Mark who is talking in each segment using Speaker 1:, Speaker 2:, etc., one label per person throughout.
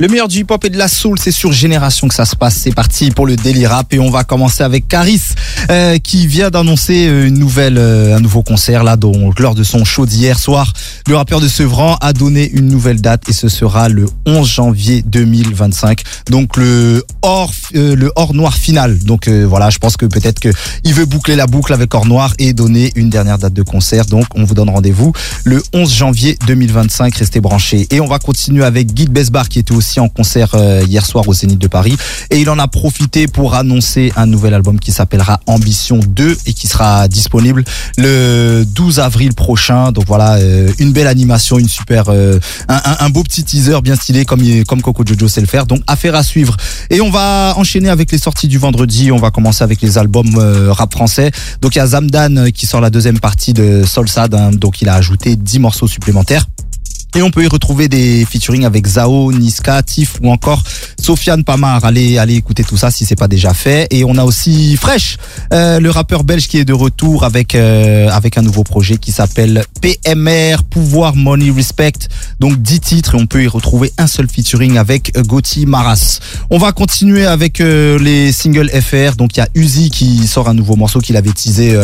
Speaker 1: Le meilleur du hip-hop et de la soul, c'est sur Génération que ça se passe. C'est parti pour le Daily Rap et on va commencer avec Caris euh, qui vient d'annoncer une nouvelle, euh, un nouveau concert là, donc lors de son show d'hier soir. Le rappeur de Sevran a donné une nouvelle date et ce sera le 11 janvier 2025. Donc le hors, euh, le hors noir final. Donc voilà, je pense que peut-être que il veut boucler la boucle avec hors noir et donner une dernière date de concert. Donc on vous donne rendez-vous le 11 janvier 2025. Restez branchés et on va continuer avec Guy Besbar qui était aussi en concert euh, hier soir au Zénith de Paris et il en a profité pour annoncer un nouvel album qui s'appellera Ambition 2 et qui sera disponible le 12 avril prochain. Donc voilà, euh, une belle animation, une super, euh, un, beau petit teaser bien stylé comme comme Coco Jojo sait le faire. Donc affaire à suivre. Et on va enchaîner avec les sorties du vendredi. On va commencer avec les albums rap français. Donc il y a Zamdan qui sort la deuxième partie de Solsad. Hein. donc il a ajouté 10 morceaux supplémentaires. Et on peut y retrouver des featuring avec Zao, Niska, Tiff ou encore Sofiane Pamar. Allez, allez écouter tout ça si c'est pas déjà fait. Et on a aussi Fresh, euh, le rappeur belge qui est de retour avec euh, avec un nouveau projet qui s'appelle PMR, Pouvoir Money Respect. Donc 10 titres et on peut y retrouver un seul featuring avec Gauthier Maras. On va continuer avec euh, les singles FR. Donc il y a Uzi qui sort un nouveau morceau qu'il avait teasé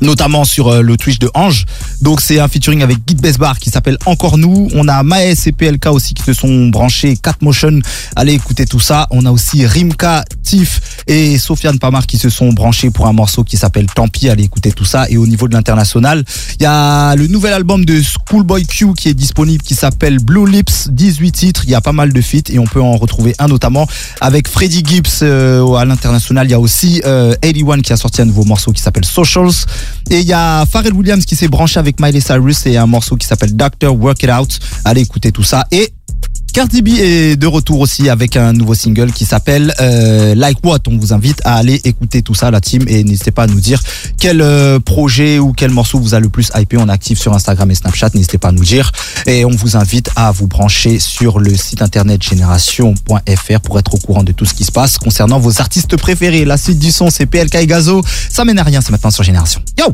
Speaker 1: notamment sur euh, le Twitch de Ange. Donc c'est un featuring avec Git Besbar qui s'appelle Encore nous. On a Maes et PLK aussi qui se sont branchés. Cat Motion, allez écouter tout ça. On a aussi Rimka, Tiff et Sofiane Pamar qui se sont branchés pour un morceau qui s'appelle Tant pis, allez écouter tout ça. Et au niveau de l'international, il y a le nouvel album de Schoolboy Q qui est disponible qui s'appelle Blue Lips, 18 titres. Il y a pas mal de feats et on peut en retrouver un notamment avec Freddie Gibbs euh, à l'international. Il y a aussi euh, 81 qui a sorti un nouveau morceau qui s'appelle Socials. Et il y a Pharrell Williams qui s'est branché avec Miley Cyrus et un morceau qui s'appelle Doctor Work It Out. Allez écouter tout ça. Et Cardi est de retour aussi avec un nouveau single qui s'appelle euh, Like What. On vous invite à aller écouter tout ça, la team, et n'hésitez pas à nous dire quel euh, projet ou quel morceau vous a le plus hypé. On est actif sur Instagram et Snapchat, n'hésitez pas à nous dire. Et on vous invite à vous brancher sur le site internet génération.fr pour être au courant de tout ce qui se passe concernant vos artistes préférés. La suite du son, c'est PLK et Gazo. Ça mène à rien, c'est maintenant sur Génération. Yo